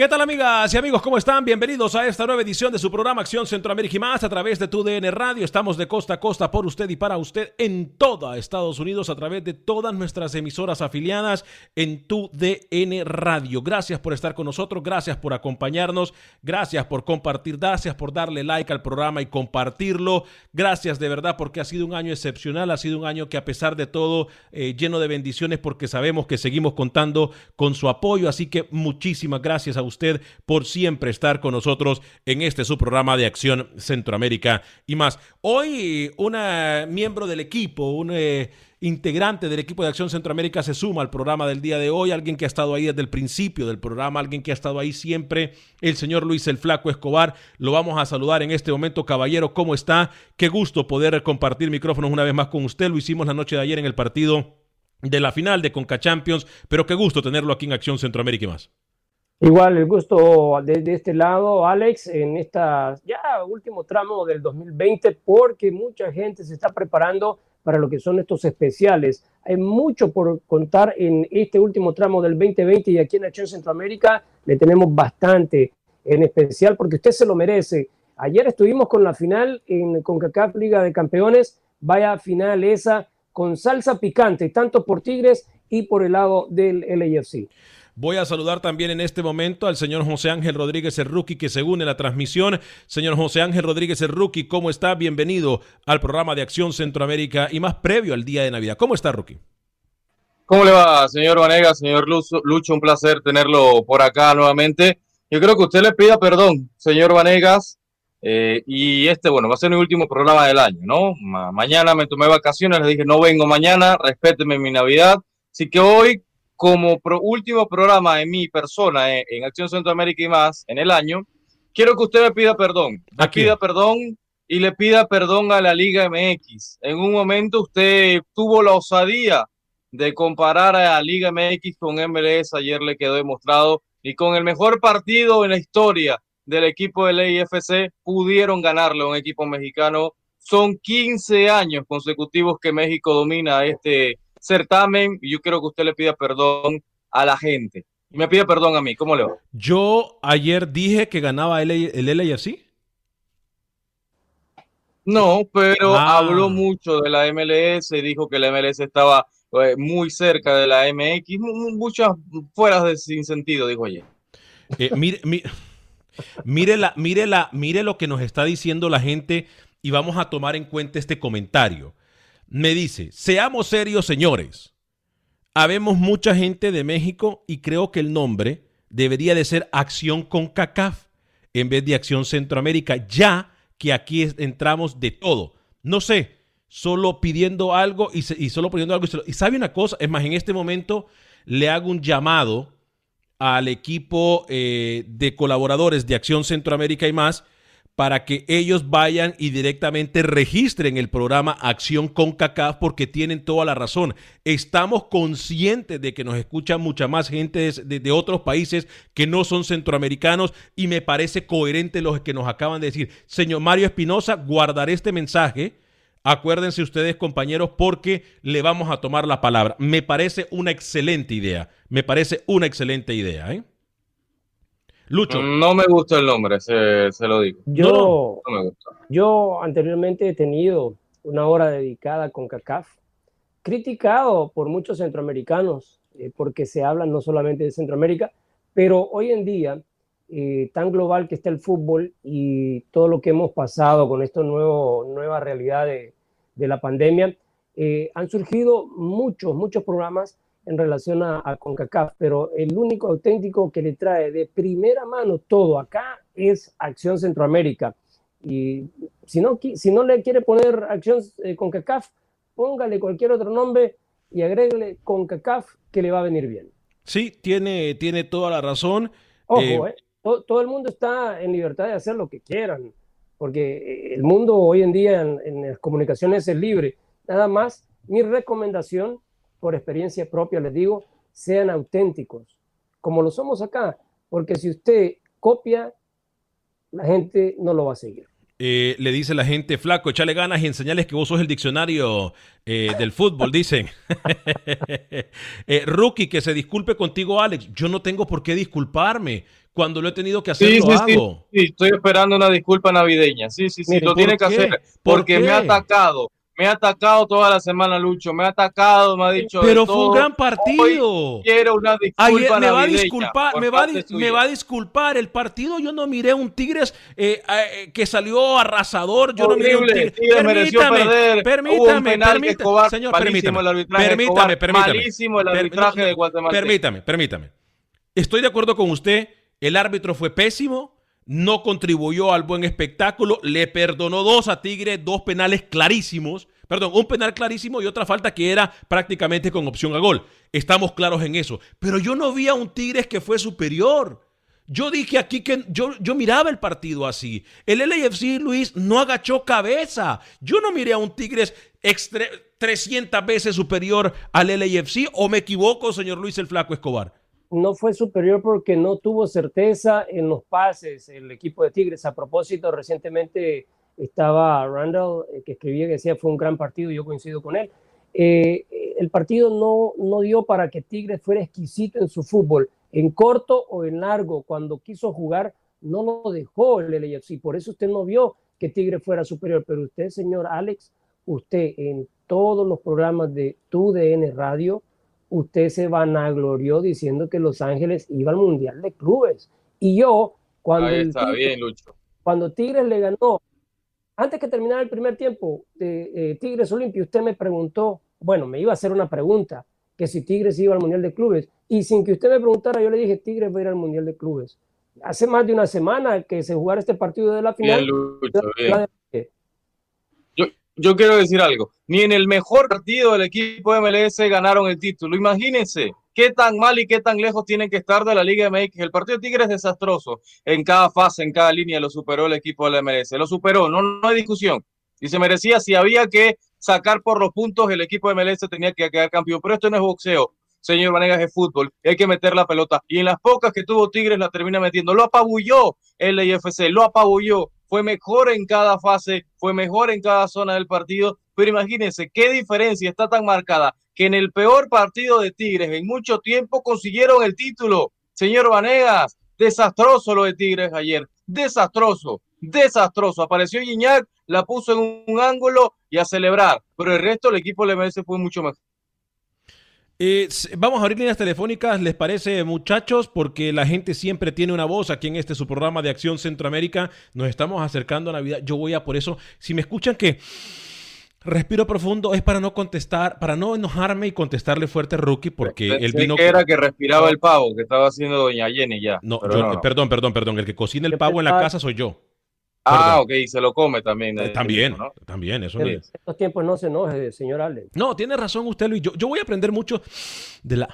¿Qué tal amigas y amigos? ¿Cómo están? Bienvenidos a esta nueva edición de su programa Acción Centroamérica y más a través de tu DN Radio. Estamos de costa a costa por usted y para usted en toda Estados Unidos a través de todas nuestras emisoras afiliadas en tu DN Radio. Gracias por estar con nosotros, gracias por acompañarnos, gracias por compartir, gracias por darle like al programa y compartirlo. Gracias de verdad porque ha sido un año excepcional, ha sido un año que a pesar de todo eh, lleno de bendiciones porque sabemos que seguimos contando con su apoyo. Así que muchísimas gracias a usted por siempre estar con nosotros en este su programa de Acción Centroamérica y más. Hoy una miembro del equipo, un eh, integrante del equipo de Acción Centroamérica se suma al programa del día de hoy, alguien que ha estado ahí desde el principio del programa, alguien que ha estado ahí siempre, el señor Luis el Flaco Escobar. Lo vamos a saludar en este momento, caballero, ¿cómo está? Qué gusto poder compartir micrófonos una vez más con usted. Lo hicimos la noche de ayer en el partido de la final de Conca Champions, pero qué gusto tenerlo aquí en Acción Centroamérica y más. Igual el gusto de, de, este lado, Alex, en esta ya último tramo del 2020, porque mucha gente se está preparando para lo que son estos especiales. Hay mucho por contar en este último tramo del 2020 y aquí en Acción Centroamérica le tenemos bastante en especial porque usted se lo merece. Ayer estuvimos con la final en CONCACAF Liga de Campeones, vaya final esa con salsa picante, tanto por Tigres y por el lado del LAFC. Voy a saludar también en este momento al señor José Ángel Rodríguez el Rookie que se une a la transmisión. Señor José Ángel Rodríguez el Rookie, ¿cómo está? Bienvenido al programa de Acción Centroamérica y más previo al día de Navidad. ¿Cómo está, Rookie? ¿Cómo le va, señor Vanega, señor Lucho? Un placer tenerlo por acá nuevamente. Yo creo que usted le pida perdón, señor Vanegas, eh, y este, bueno, va a ser mi último programa del año, ¿no? Ma mañana me tomé vacaciones, le dije, no vengo mañana, respéteme mi Navidad. Así que hoy, como pro último programa en mi persona, en, en, Acción Centroamérica y más, en el año, quiero que usted me pida perdón. Me pida perdón y le pida perdón a la Liga MX. En un momento usted tuvo la osadía de comparar a la Liga MX con MLS, ayer le quedó demostrado, y con el mejor partido en la historia del equipo del IFC pudieron ganarle a un equipo mexicano. Son 15 años consecutivos que México domina este certamen y yo quiero que usted le pida perdón a la gente. Y me pide perdón a mí, ¿cómo le va? Yo ayer dije que ganaba el, el LAFC. No, pero ah. habló mucho de la MLS, dijo que la MLS estaba eh, muy cerca de la MX, muchas fueras de sin sentido, dijo ayer. Eh, mire, mire, mire, la, mire, la, mire lo que nos está diciendo la gente y vamos a tomar en cuenta este comentario me dice, seamos serios señores, habemos mucha gente de México y creo que el nombre debería de ser Acción con CACAF en vez de Acción Centroamérica, ya que aquí entramos de todo. No sé, solo pidiendo algo y, solo pidiendo algo. Y sabe una cosa, es más, en este momento le hago un llamado al equipo eh, de colaboradores de Acción Centroamérica y más para que ellos vayan y directamente registren el programa Acción con CACAF porque tienen toda la razón. Estamos conscientes de que nos escucha mucha más gente de, de, otros países que no son centroamericanos y me parece coherente lo que nos acaban de decir. Señor Mario Espinosa, guardaré este mensaje. Acuérdense ustedes, compañeros, porque le vamos a tomar la palabra. Me parece una excelente idea. Me parece una excelente idea. ¿eh? Lucho. No me gusta el nombre, se, lo digo. Yo, yo anteriormente he tenido una hora dedicada con CACAF, criticado por muchos centroamericanos, eh, porque se habla no solamente de Centroamérica, pero hoy en día, eh, tan global que está el fútbol y todo lo que hemos pasado con esta nueva realidad de, de la pandemia, eh, han surgido muchos, muchos programas en relación a, CONCACAF, pero el único auténtico que le trae de primera mano todo acá es Acción Centroamérica. Y si no, si no le quiere poner Acción eh, CONCACAF, póngale cualquier otro nombre y agréguele CONCACAF que le va a venir bien. Sí, tiene, tiene toda la razón. Ojo, eh, eh todo, el mundo está en libertad de hacer lo que quieran, porque el mundo hoy en día en, en las comunicaciones es libre. Nada más, mi recomendación por experiencia propia les digo, sean auténticos, como lo somos acá, porque si usted copia, la gente no lo va a seguir. Eh, le dice la gente, flaco, échale ganas y enseñales que vos sos el diccionario eh, del fútbol, dicen. eh, rookie, que se disculpe contigo, Alex. Yo no tengo por qué disculparme. Cuando lo he tenido que hacer, sí, lo sí, hago. Sí, estoy esperando una disculpa navideña. Sí, sí, sí, lo tiene que hacer. Porque me ha atacado me ha atacado toda la semana, Lucho. Me ha atacado, me ha dicho. Pero fue un gran partido. quiero una disculpa. me va a disculpar, me va, me va, a disculpar. El partido yo no miré un Tigres eh, eh, que salió arrasador. Yo no miré un Tigres. permítame, permítame, permítame, señor, permítame, permítame, permítame, malísimo el arbitraje de Guatemala. Permítame, permítame. Estoy de acuerdo con usted. El árbitro fue pésimo no contribuyó al buen espectáculo, le perdonó dos a Tigre, dos penales clarísimos, perdón, un penal clarísimo y otra falta que era prácticamente con opción a gol. Estamos claros en eso, pero yo no vi a un Tigres que fue superior. Yo dije aquí que yo, yo miraba el partido así. El LAFC, Luis, no agachó cabeza. Yo no miré a un Tigres 300 veces superior al LAFC o me equivoco, señor Luis el Flaco Escobar no fue superior porque no tuvo certeza en los pases el equipo de Tigres. A propósito, recientemente estaba Randall, eh, que escribía que decía fue un gran partido, yo coincido con él. Eh, el partido no, no dio para que Tigres fuera exquisito en su fútbol, en corto o en largo. Cuando quiso jugar, no lo dejó el LAFC. Por eso usted no vio que Tigres fuera superior. Pero usted, señor Alex, usted en todos los programas de TUDN Radio, usted se vanaglorió diciendo que Los Ángeles iba al Mundial de Clubes. Y yo, cuando, cuando Tigres le ganó, antes que terminara el primer tiempo de eh, Tigres Olimpia, usted me preguntó, bueno, me iba a hacer una pregunta, que si Tigres iba al Mundial de Clubes. Y sin que usted me preguntara, yo le dije, Tigres va a ir al Mundial de Clubes. Hace más de una semana que se jugara este partido de la final yo quiero decir algo. Ni en el mejor partido del equipo MLS ganaron el título. Imagínense qué tan mal y qué tan lejos tienen que estar de la Liga MX. El partido de Tigres es desastroso. En cada fase, en cada línea lo superó el equipo de la MLS. Lo superó, no, no hay discusión. Y se merecía, si había que sacar por los puntos, el equipo de MLS tenía que quedar campeón. Pero esto no es boxeo señor Vanegas, es fútbol. Hay que meter la pelota. Y en las pocas que tuvo Tigres la termina metiendo. Lo apabulló el IFC, lo apabulló fue mejor en cada fase, fue mejor en cada zona del partido, pero imagínense qué diferencia está tan marcada que en el peor partido de Tigres en mucho tiempo consiguieron el título. Señor Vanegas, desastroso lo de Tigres ayer, desastroso, desastroso. Apareció Guiñac, la puso en un ángulo y a celebrar, pero el resto del equipo le merece fue mucho mejor. Eh, vamos a abrir líneas telefónicas, ¿les parece, muchachos? Porque la gente siempre tiene una voz aquí en este su programa de Acción Centroamérica. Nos estamos acercando a Navidad. Yo voy a por eso. Si me escuchan que respiro profundo, es para no contestar, para no enojarme y contestarle fuerte a Rookie, porque él vino. que era que respiraba el pavo que estaba haciendo Doña Jenny ya. No, perdón, perdón, perdón. El que cocina el pavo en la casa soy yo. Ah, ok, se lo come también. Eh, también, también, eso En estos tiempos no se enoje, señor Ale. No, tiene razón usted, Luis. Yo, yo voy a aprender mucho de la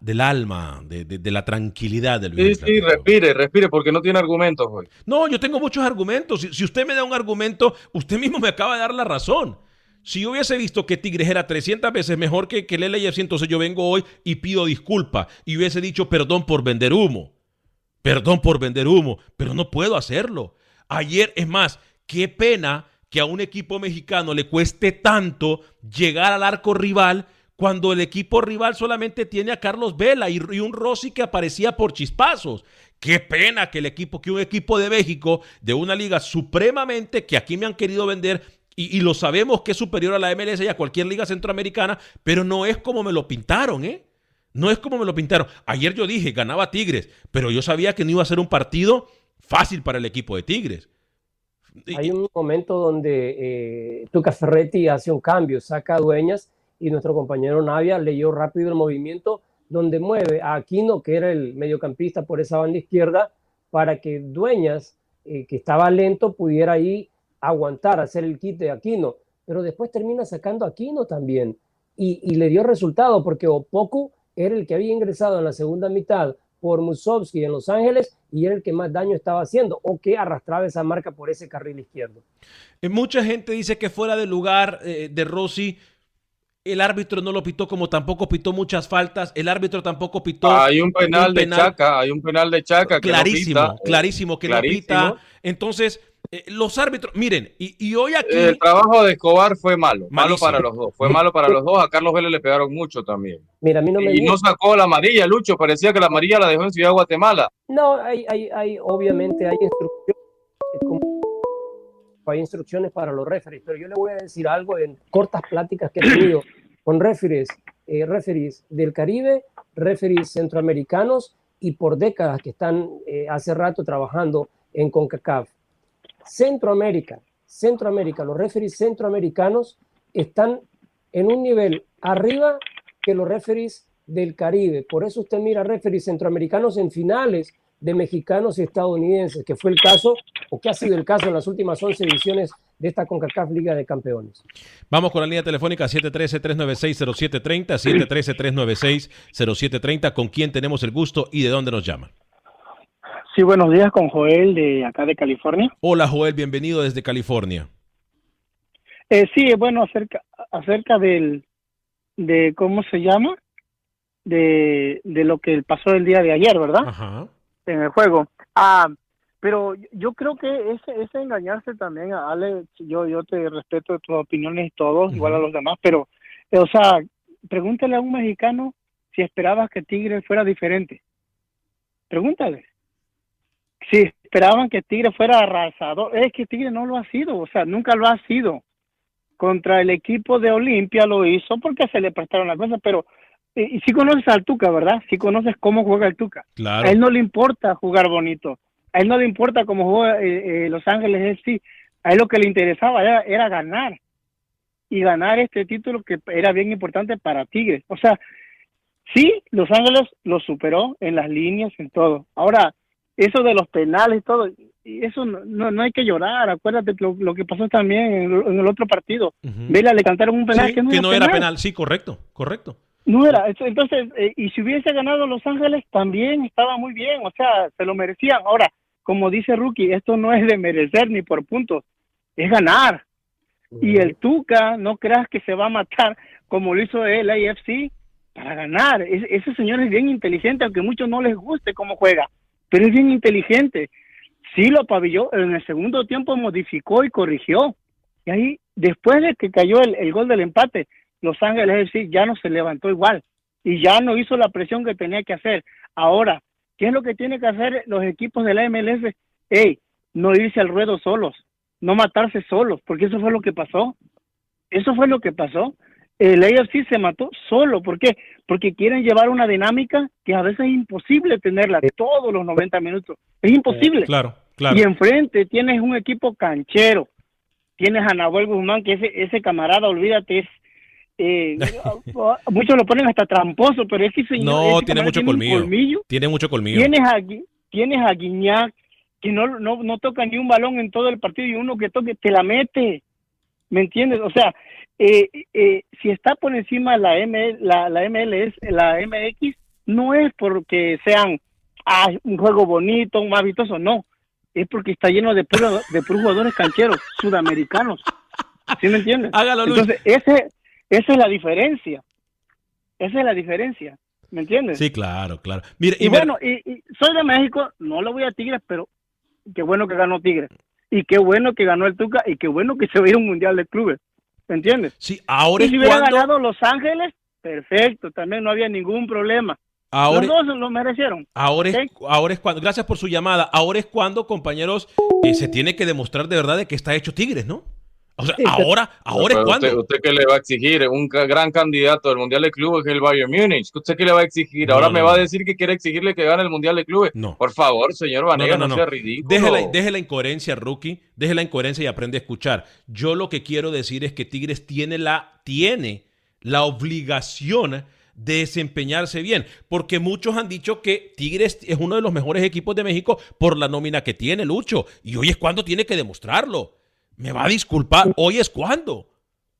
del alma, de, de, la tranquilidad del Sí, sí, respire, respire, porque no tiene argumentos hoy. No, yo tengo muchos argumentos. Si, si, usted me da un argumento, usted mismo me acaba de dar la razón. Si yo hubiese visto que Tigres era 300 veces mejor que, que el LAFC, entonces yo vengo hoy y pido disculpa y hubiese dicho perdón por vender humo. Perdón por vender humo, pero no puedo hacerlo. Ayer, es más, qué pena que a un equipo mexicano le cueste tanto llegar al arco rival cuando el equipo rival solamente tiene a Carlos Vela y, un Rossi que aparecía por chispazos. Qué pena que el equipo, que un equipo de México, de una liga supremamente que aquí me han querido vender, y, lo sabemos que es superior a la MLS y a cualquier liga centroamericana, pero no es como me lo pintaron, ¿eh? No es como me lo pintaron. Ayer yo dije, ganaba Tigres, pero yo sabía que no iba a ser un partido fácil para el equipo de Tigres. Hay un momento donde eh, Tuca Ferretti hace un cambio, saca a Dueñas y nuestro compañero Navia leyó rápido el movimiento donde mueve a Aquino, que era el mediocampista por esa banda izquierda, para que Dueñas, eh, que estaba lento, pudiera ahí aguantar, hacer el quite de Aquino. Pero después termina sacando a Aquino también. Y, y le dio resultado porque Opoku era el que había ingresado en la segunda mitad por Musovski en Los Ángeles y era el que más daño estaba haciendo o que arrastraba esa marca por ese carril izquierdo. Eh, mucha gente dice que fuera de lugar eh, de Rossi el árbitro no lo pitó como tampoco pitó muchas faltas. El árbitro tampoco pitó. Hay un penal, de Chaca, hay un penal de Chaca. clarísimo, clarísimo que lo pita. Entonces, eh, los árbitros, miren, y, hoy aquí. El trabajo de Escobar fue malo, malo para los dos. Fue malo para los dos. A Carlos Vélez le pegaron mucho también. Mira, a mí no me y no sacó la amarilla, Lucho. Parecía que la amarilla la dejó en Ciudad de Guatemala. No, hay, hay, hay obviamente hay instrucciones. Hay instrucciones para los referees, pero yo le voy a decir algo en cortas pláticas que he tenido con referees, eh, referees del Caribe, referees centroamericanos y por décadas que están eh, hace rato trabajando en CONCACAF Centroamérica, Centroamérica, los referees centroamericanos están en un nivel arriba que los referees del Caribe. Por eso usted mira referees centroamericanos en finales de mexicanos y estadounidenses, que fue el caso, o que ha sido el caso en las últimas 11 ediciones de esta CONCACAF Liga de Campeones. Vamos con la línea telefónica 713-396-0730, 713-396-0730, con quién tenemos el gusto y de dónde nos llaman. Sí, buenos días con Joel de acá de California. Hola Joel, bienvenido desde California. Eh, sí, bueno, acerca, acerca del, de cómo se llama, de, de lo que pasó el día de ayer, ¿verdad? Ajá. En el juego. Ah, pero yo creo que ese, ese engañarse también, Ale, yo, yo te respeto tus opiniones y todos, igual a los demás, pero, o sea, pregúntale a un mexicano si esperabas que Tigre fuera diferente. Pregúntale si esperaban que Tigre fuera arrasador, es que Tigre no lo ha sido, o sea, nunca lo ha sido. Contra el equipo de Olimpia lo hizo porque se le prestaron las cosas, pero y, si conoces al Tuca, ¿verdad? Si conoces cómo juega el Tuca. Claro. A él no le importa jugar bonito. A él no le importa cómo juega eh, eh, Los Ángeles sí. A él lo que le interesaba era, era ganar. Y ganar este título que era bien importante para Tigre. O sea, sí, Los Ángeles lo superó en las líneas, en todo. Ahora, eso de los penales y todo, y eso no, no, hay que llorar, acuérdate lo, lo que pasó también en, el otro partido. Vela le cantaron un penal que no, era, penal. Sí, correcto, correcto. No era, entonces, eh, y si hubiese ganado Los Ángeles, también estaba muy bien, o sea, se lo merecían. Ahora, como dice Rookie, esto no es de merecer ni por puntos, es ganar. Y el Tuca, no creas que se va a matar como lo hizo el AFC para ganar. ese señor es bien inteligente, aunque a muchos no les guste cómo juega pero es bien inteligente. Sí lo apabilló, en el segundo tiempo modificó y corrigió. Y ahí, después de que cayó el, gol del empate, Los Ángeles FC ya no se levantó igual y ya no hizo la presión que tenía que hacer. Ahora, ¿qué es lo que tienen que hacer los equipos de la MLS? Hey, no irse al ruedo solos, no matarse solos, porque eso fue lo que pasó. Eso fue lo que pasó el AFC se mató solo. ¿Por qué? Porque quieren llevar una dinámica que a veces es imposible tenerla todos los 90 minutos. Es imposible. Claro, claro. Y enfrente tienes un equipo canchero. Tienes a Nahuel Guzmán, que ese, ese camarada, olvídate, es. Eh, muchos lo ponen hasta tramposo, pero es que señor, no tiene mucho colmillo. Tiene mucho colmillo. Tienes a, tienes a Guiñac, que no, no, no toca ni un balón en todo el partido y uno que toque te la mete. ¿Me entiendes? O sea, eh, eh, si está por encima la, M, la, la MLS, la MX, no es porque sean ah, un juego bonito, más vistoso, no. Es porque está lleno de puros de jugadores cancheros sudamericanos. ¿Sí me entiendes? Hágalo, Luis. Entonces, ese, esa es la diferencia. Esa es la diferencia. ¿Me entiendes? Sí, claro, claro. Mire, Y bueno, y, y soy de México, no le voy a Tigres, pero qué bueno que ganó Tigres. Y qué bueno que ganó el Tuca y qué bueno que se veía un mundial de clubes. ¿Me entiendes? sí, ahora Y si hubiera cuando, ganado Los Ángeles, perfecto, también no había ningún problema. ahora, Los dos lo merecieron. ahora es, ahora es cuando, gracias por su llamada, ahora es cuando, compañeros, eh, se tiene que demostrar de verdad de que está hecho Tigres, ¿no? O sea, Sí, ahora, ahora es cuando. Usted, ¿Usted qué le va a exigir? Un gran candidato del Mundial de Clubes es el Bayern Múnich. ¿Usted qué le va a exigir? Ahora no, me no. va a decir que quiere exigirle que gane el Mundial de Clubes. No. Por favor, señor Vanega, No, sea ridículo. Deje la, deje la incoherencia, rookie. Deje la incoherencia y aprende a escuchar. Yo lo que quiero decir es que Tigres tiene la, tiene la obligación de desempeñarse bien. Porque muchos han dicho que Tigres es uno de los mejores equipos de México por la nómina que tiene, Lucho. Y hoy es cuando tiene que demostrarlo. Me va a disculpar. Hoy es cuando.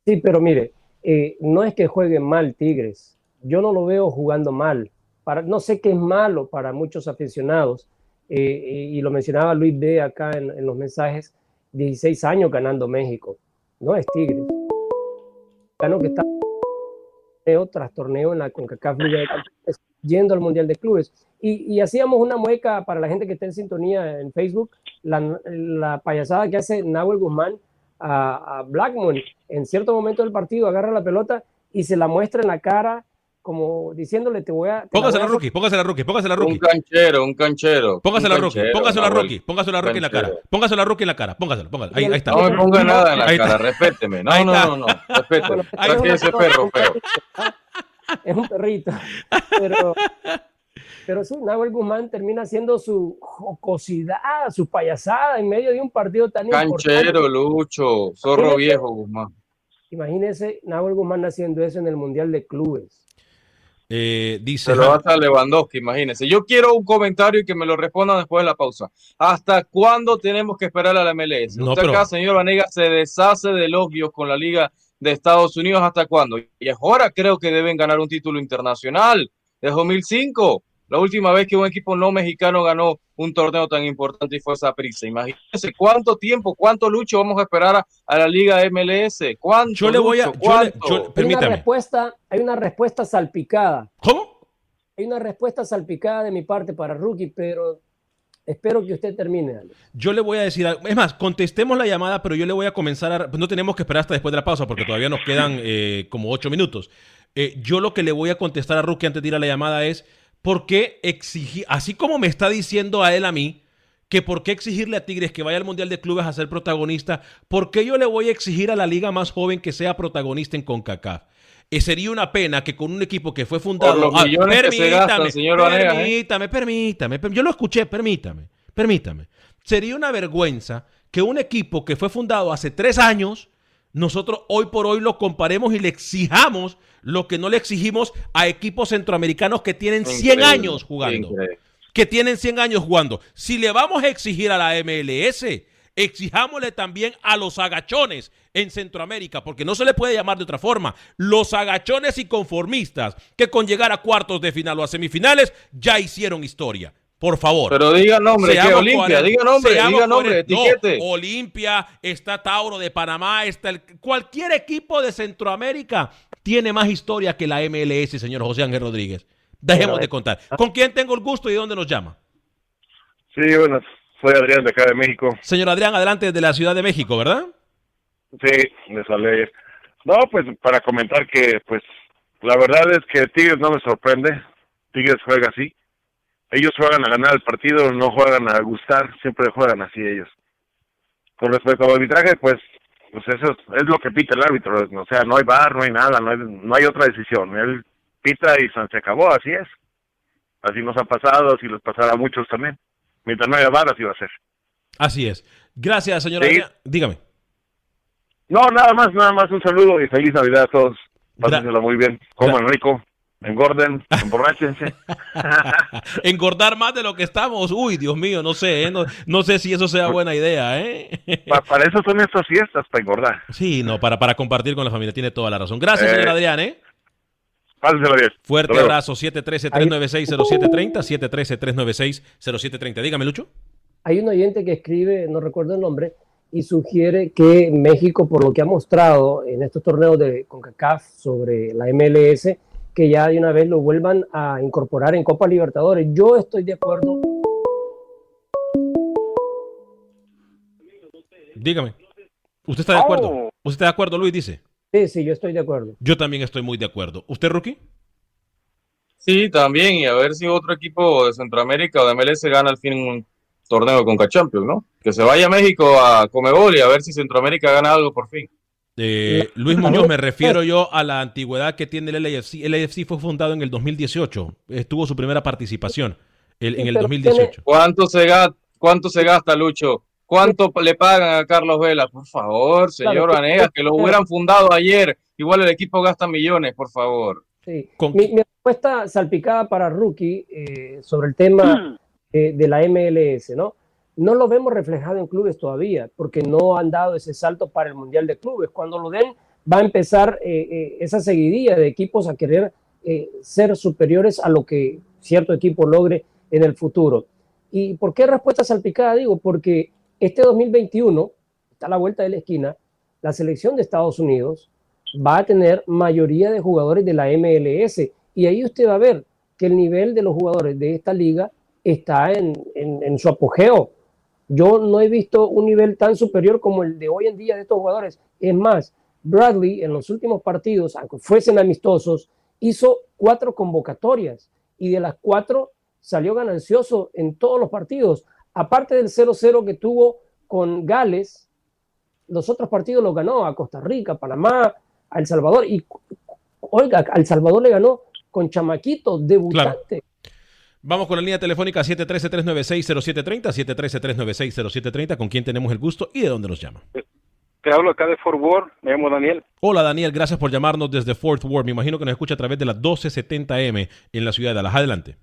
Sí, pero mire, eh, no es que juegue mal Tigres. Yo no lo veo jugando mal. Para, no sé qué es malo para muchos aficionados. eh, y lo mencionaba Luis B. acá en, en los mensajes. 16 años ganando México. No es Tigres. Ganó que está torneo en la CONCACAF Liga de Campeones, yendo al Mundial de Clubes. Y, y hacíamos una mueca para la gente que está en sintonía en Facebook, la, la payasada que hace Nahuel Guzmán a, a Blackmon en cierto momento del partido, agarra la pelota y se la muestra en la cara, como diciéndole, te voy a... te la Póngasela, voy a- rookie. Póngasela, rookie. Póngasela, Un rookie. canchero, un canchero. Póngasela, un rookie. canchero, Póngasela, Nahuel. rookie. Póngasela, rookie en la cara. Canchero. Póngasela, rookie en la cara. Póngasela, póngasela. Ahí, ahí está. No me ponga nada en la Ahí está. cara, respéteme. No, Ahí no, no, no, respéteme. Bueno, Saque es ese una- perro feo. Es un perrito. Pero, pero sí, Nahuel Guzmán termina haciendo su jocosidad, su payasada en medio de un partido tan importante. Canchero, Lucho, zorro viejo, Guzmán. Imagínese Nahuel Guzmán haciendo eso en el Mundial de Clubes. Eh, dice. Se lo hace a Lewandowski, imagínense. Yo quiero un comentario y que me lo respondan después de la pausa. ¿Hasta cuándo tenemos que esperar a la MLS? No, Usted pero- acá, señor Vanega, se deshace de elogios con la Liga de Estados Unidos. ¿Hasta cuándo? Y ahora creo que deben ganar un título internacional. De 2005, la última vez que un equipo no mexicano ganó un torneo tan importante y fue esa prisa. Imagínense cuánto tiempo, cuánto lucho vamos a esperar a, a la Liga MLS. ¿Cuánto? Yo le voy a- yo le- yo- Hay una Permítame. respuesta, hay una respuesta salpicada. ¿Cómo? Hay una respuesta salpicada de mi parte para Rookie, pero espero que usted termine. Alex. Yo le voy a decir. Es más, contestemos la llamada, pero yo le voy a comenzar a. No tenemos que esperar hasta después de la pausa porque todavía nos quedan eh, como ocho minutos. Eh, yo lo que le voy a contestar a Rookie antes de ir a la llamada es: ¿por qué exigir, así como me está diciendo a él a mí, que por qué exigirle a Tigres que vaya al Mundial de Clubes a ser protagonista, ¿por qué yo le voy a exigir a la liga más joven que sea protagonista en CONCACAF? Eh, sería una pena que con un equipo que fue fundado. Por los Ah, millones que se gastan, señor Vanegas, ¿eh? permítame, permítame, per- Yo lo escuché, permítame, permítame. Sería una vergüenza que un equipo que fue fundado hace tres años, nosotros hoy por hoy lo comparemos y le exijamos lo que no le exigimos a equipos centroamericanos que tienen 100 Increíble, años jugando increíble. que tienen 100 años jugando. Si le vamos a exigir a la MLS, exijámosle también a los agachones en Centroamérica, porque no se le puede llamar de otra forma. Los agachones y conformistas que con llegar a cuartos de final o a semifinales ya hicieron historia. Por favor. Pero diga nombre, que Olimpia, diga nombre, diga. No. Olimpia, está Tauro de Panamá, está el- cualquier equipo de Centroamérica tiene más historia que la MLS, señor José Ángel Rodríguez. Dejemos de contar. ¿Con quién tengo el gusto y de dónde nos llama? Sí, bueno, soy Adrián de acá de México. Señor Adrián, adelante desde la Ciudad de México, ¿verdad? Sí, de Salé. No, pues para comentar que, pues, la verdad es que Tigres no me sorprende. Tigres juega así. Ellos juegan a ganar el partido, no juegan a gustar, siempre juegan así ellos. Con respecto al arbitraje, pues, pues eso es, es lo que pita el árbitro. O sea, no hay bar, no hay nada, no hay, no hay otra decisión. Él pita y se acabó, así es. Así nos ha pasado, así les pasará a muchos también. Mientras no haya bar, así va a ser. Así es. Gracias, señor Sí. Adrián. Dígame. No, nada más, nada más un saludo y feliz Navidad a todos. Pásensela muy bien. Coman rico, engorden, emborráchense. Engordar más de lo que estamos. Uy, Dios mío, no sé, ¿eh? no, no sé si eso sea buena idea, ¿eh? Pa- para eso son estas fiestas, para engordar. Sí, no, para, para compartir con la familia, tiene toda la razón. Gracias, Eh. señor Adrián, ¿eh? Pásensela bien. Fuerte abrazo, 713-396-0730, 713-396-0730. Dígame, Lucho. Hay un oyente que escribe, no recuerdo el nombre, y sugiere que México, por lo que ha mostrado en estos torneos de CONCACAF sobre la MLS, que ya de una vez lo vuelvan a incorporar en Copa Libertadores. Yo estoy de acuerdo. Dígame. ¿Usted está de acuerdo? ¿Usted está de acuerdo, Luis? Dice. Sí, sí, yo estoy de acuerdo. Yo también estoy muy de acuerdo. ¿Usted, Rookie? Sí, también, y a ver si otro equipo de Centroamérica o de MLS gana al fin torneo con Champions, ¿no? Que se vaya a México a Comebol y a ver si Centroamérica gana algo por fin. Eh, Luis Muñoz, me refiero yo a la antigüedad que tiene el LAFC. El LAFC fue fundado en el 2018. Estuvo su primera participación el- en el Pero 2018. ¿Cuánto se gasta, cuánto se gasta Lucho? ¿Cuánto le pagan a Carlos Vela? Por favor, señor Claro, Vanegas, que lo hubieran fundado ayer. Igual el equipo gasta millones, por favor. Sí. Con- Mi, mi respuesta salpicada para Rookie eh, sobre el tema eh, de la MLS, ¿no? No lo vemos reflejado en clubes todavía, porque no han dado ese salto para el Mundial de Clubes. Cuando lo den, va a empezar eh, eh, esa seguidilla de equipos a querer ser superiores a lo que cierto equipo logre en el futuro. ¿Y por qué respuesta salpicada? Digo, porque este 2021, está a la vuelta de la esquina, la selección de Estados Unidos va a tener mayoría de jugadores de la MLS. Y ahí usted va a ver que el nivel de los jugadores de esta liga está en, en- su apogeo. Yo no he visto un nivel tan superior como el de hoy en día de estos jugadores. Es más, Bradley en los últimos partidos, aunque fuesen amistosos, hizo cuatro convocatorias y de las cuatro salió ganancioso en todos los partidos. Aparte del 0-0 que tuvo con Gales, los otros partidos los ganó a Costa Rica, Panamá, a El Salvador. Y oiga, a El Salvador le ganó con Chamaquito, debutante. Vamos con la línea telefónica 713-396-0730, 713-396-0730. ¿Con quién tenemos el gusto y de dónde nos llama? Te hablo acá de Fort Worth, me llamo Daniel. Hola Daniel, gracias por llamarnos desde Fort Worth. Me imagino que nos escucha a través de la 1270M en la ciudad de Dallas. Adelante.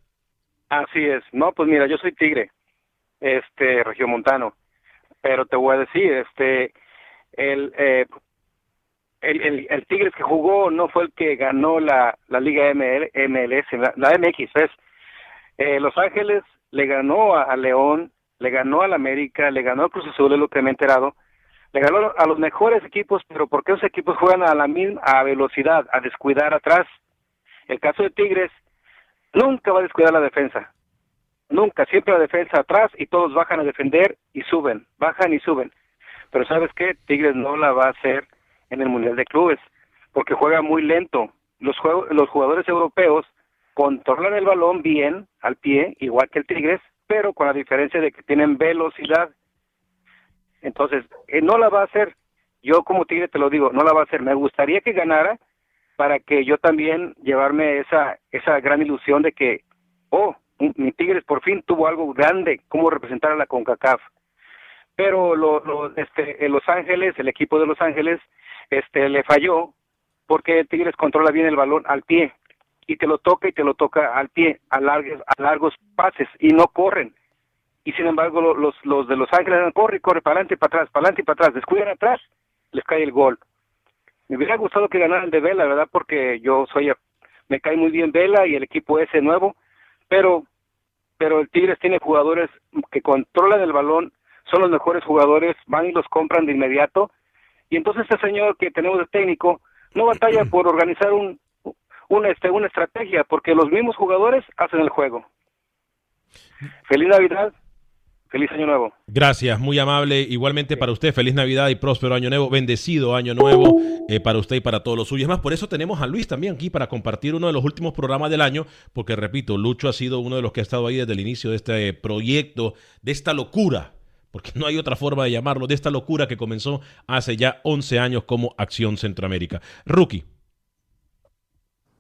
Así es. No, pues mira, yo soy Tigre, este, regiomontano. Pero te voy a decir, este, el, eh, el, el, el Tigres que jugó no fue el que ganó la, la Liga ML, MLS, la, la MX, ¿ves? Eh, Los Ángeles le ganó a, León, le ganó al América, le ganó a Cruz Azul, es lo que me he enterado. Le ganó a los mejores equipos, pero ¿por qué esos equipos juegan a la misma a velocidad, a descuidar atrás? El caso de Tigres nunca va a descuidar la defensa. Nunca, siempre la defensa atrás y todos bajan a defender y suben, bajan y suben. Pero ¿sabes qué? Tigres no la va a hacer en el Mundial de Clubes, porque juega muy lento. Los, los jugadores europeos controlan el balón bien al pie, igual que el Tigres, pero con la diferencia de que tienen velocidad. Entonces, eh, no la va a hacer. Yo como Tigre te lo digo, no la va a hacer. Me gustaría que ganara para que yo también llevarme esa esa gran ilusión de que, oh, mi Tigres por fin tuvo algo grande, como representar a la CONCACAF. Pero lo, lo- este, en Los Ángeles, el equipo de Los Ángeles, este, le falló porque Tigres controla bien el balón al pie y te lo toca y te lo toca al pie a largos, a largos pases y no corren. Y sin embargo lo- los, los de Los Ángeles corre, corre, para adelante y para atrás, para adelante y para atrás, descuidan atrás, les cae el gol. Me hubiera gustado que ganaran de Vela, ¿verdad? Porque yo soy, me cae muy bien Vela y el equipo ese nuevo, pero, pero el Tigres tiene jugadores que controlan el balón, son los mejores jugadores, van y los compran de inmediato, y entonces este señor que tenemos de técnico no batalla por organizar un, un, este, una estrategia, porque los mismos jugadores hacen el juego. Feliz Navidad, feliz Año Nuevo. Gracias, muy amable. Igualmente para usted, feliz Navidad y próspero año nuevo, bendecido año nuevo eh, para usted y para todos los suyos. Es más, por eso tenemos a Luis también aquí para compartir uno de los últimos programas del año, porque repito, Lucho ha sido uno de los que ha estado ahí desde el inicio de este proyecto, de esta locura, porque no hay otra forma de llamarlo, de esta locura que comenzó hace ya 11 años como Acción Centroamérica. Rookie.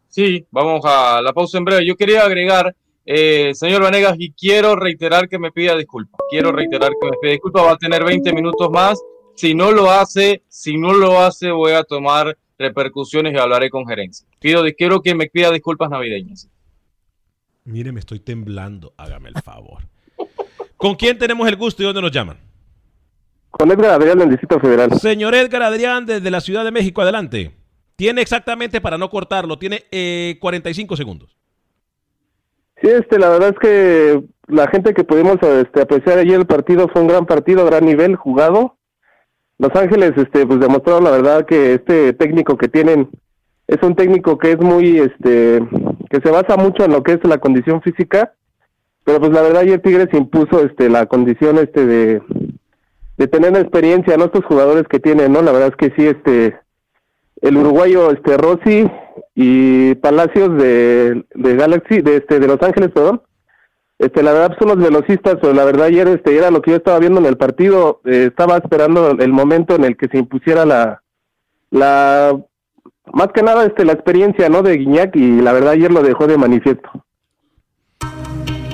Sí, vamos a la pausa en breve. Yo quería agregar, eh, señor Vanegas, y quiero reiterar que me pida disculpas. Quiero reiterar que me pida disculpas. Va a tener 20 minutos más. Si no lo hace, si no lo hace, voy a tomar repercusiones y hablaré con gerencia. Pido, quiero que me pida disculpas navideñas. Mire, me estoy temblando, hágame el favor. ¿Con quién tenemos el gusto y dónde nos llaman? Con Edgar Adrián del Distrito Federal. Señor Edgar Adrián, desde la Ciudad de México, adelante. Tiene exactamente, para no cortarlo, tiene 45 segundos. Sí, este, la verdad es que la gente que pudimos este, apreciar ayer el partido fue un gran partido, gran nivel jugado. Los Ángeles, este, pues demostraron la verdad que este técnico que tienen es un técnico que es muy, este, que se basa mucho en lo que es la condición física, pero pues la verdad ayer Tigres impuso, este, la condición, este, de, de tener experiencia, ¿no? Estos jugadores que tienen, ¿no? La verdad es que sí, este, el uruguayo, este, Rossi y Palacios de, de Galaxy, de este, de Los Ángeles, perdón, este, la verdad son los velocistas, pero la verdad ayer este, era lo que yo estaba viendo en el partido, eh, estaba esperando el momento en el que se impusiera la, la, más que nada este, la experiencia, ¿no? De Guiñac y la verdad ayer lo dejó de manifiesto.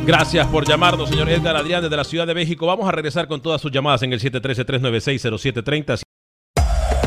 Gracias por llamarnos, señor Edgar Adrián, desde la Ciudad de México. Vamos a regresar con todas sus llamadas en el 713-396-0730.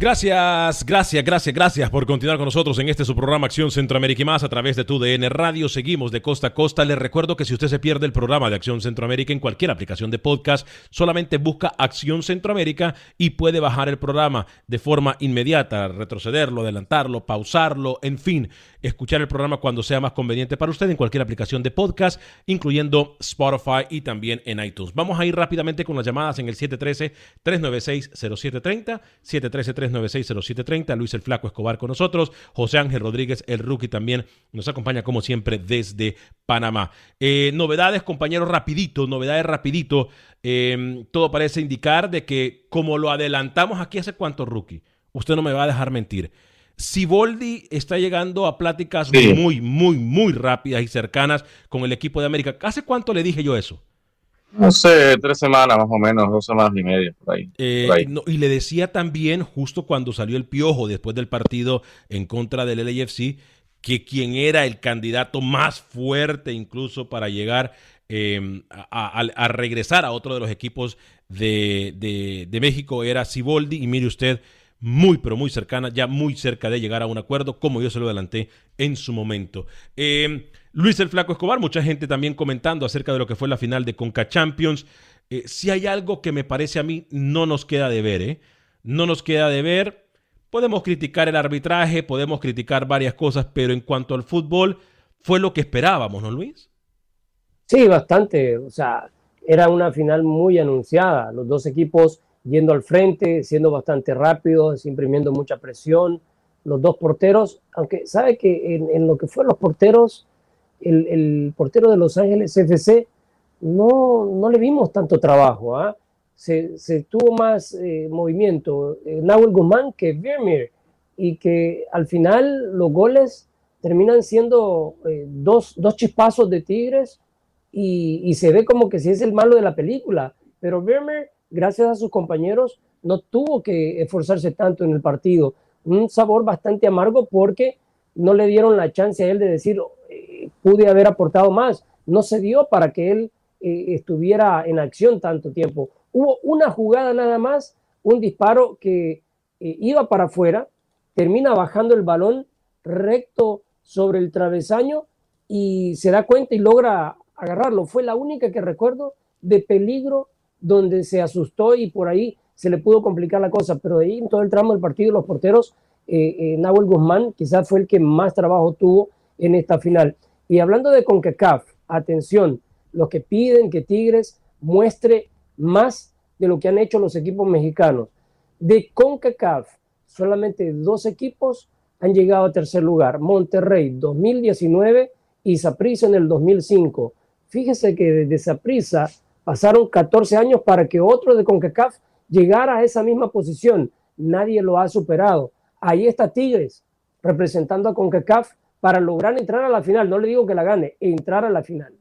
Gracias, gracias, gracias, gracias por continuar con nosotros en este su programa Acción Centroamérica y más a través de tu DN Radio. Seguimos de costa a costa. Les recuerdo que si usted se pierde el programa de Acción Centroamérica en cualquier aplicación de podcast, solamente busca Acción Centroamérica y puede bajar el programa de forma inmediata, retrocederlo, adelantarlo, pausarlo, en fin, escuchar el programa cuando sea más conveniente para usted en cualquier aplicación de podcast, incluyendo Spotify y también en iTunes. Vamos a ir rápidamente con las llamadas en el 713-396-0730, 713 3960730 Luis el Flaco Escobar con nosotros, José Ángel Rodríguez, el rookie también nos acompaña como siempre desde Panamá. Eh, novedades, compañeros, rapidito, novedades rapidito. Em, todo parece indicar de que como lo adelantamos aquí hace cuánto, rookie, usted no me va a dejar mentir. Siboldi está llegando a pláticas muy, muy, muy rápidas y cercanas con el equipo de América. ¿Hace cuánto le dije yo eso? No sé, tres semanas más o menos, dos semanas y media, por ahí. Eh, y le decía también, justo cuando salió el piojo después del partido en contra del LAFC, que quien era el candidato más fuerte incluso para llegar em, a, regresar a otro de los equipos de, de México era Siboldi. Y mire usted, muy, pero muy cercana, ya muy cerca de llegar a un acuerdo, como yo se lo adelanté en su momento. Eh, Luis el Flaco Escobar, mucha gente también comentando acerca de lo que fue la final de Conca Champions. Eh, si hay algo que me parece a mí no nos queda de ver, ¿eh? No nos queda de ver. Podemos criticar el arbitraje, podemos criticar varias cosas, pero en cuanto al fútbol, fue lo que esperábamos, ¿no, Luis? Sí, bastante. O sea, era una final muy anunciada. Los dos equipos yendo al frente, siendo bastante rápidos, imprimiendo mucha presión. Los dos porteros, aunque sabe que en, lo que fueron los porteros, el, portero de Los Ángeles FC, no, no le vimos tanto trabajo. ¿ah? Se, tuvo más eh, movimiento eh, Nahuel Guzmán que Vermeer y que al final los goles terminan siendo eh, dos, dos, chispazos de Tigres y, y, se ve como que si es el malo de la película. Pero Vermeer gracias a sus compañeros, no tuvo que esforzarse tanto en el partido. Un sabor bastante amargo porque no le dieron la chance a él de decir, eh, pude haber aportado más. No se dio para que él eh, estuviera en acción tanto tiempo. Hubo una jugada nada más, un disparo que eh, iba para afuera, termina bajando el balón recto sobre el travesaño y se da cuenta y logra agarrarlo. Fue la única que recuerdo de peligro donde se asustó y por ahí se le pudo complicar la cosa, pero de ahí en todo el tramo del partido los porteros, eh, eh, Nahuel Guzmán quizás fue el que más trabajo tuvo en esta final. Y hablando de CONCACAF, atención, los que piden que Tigres muestre más de lo que han hecho los equipos mexicanos. De CONCACAF, solamente dos equipos han llegado a tercer lugar, Monterrey 2019 y Saprissa en el 2005. Fíjese que desde Saprissa Pasaron 14 años para que otro de CONCACAF llegara a esa misma posición. Nadie lo ha superado. Ahí está Tigres representando a CONCACAF para lograr entrar a la final. No le digo que la gane, entrar a la final.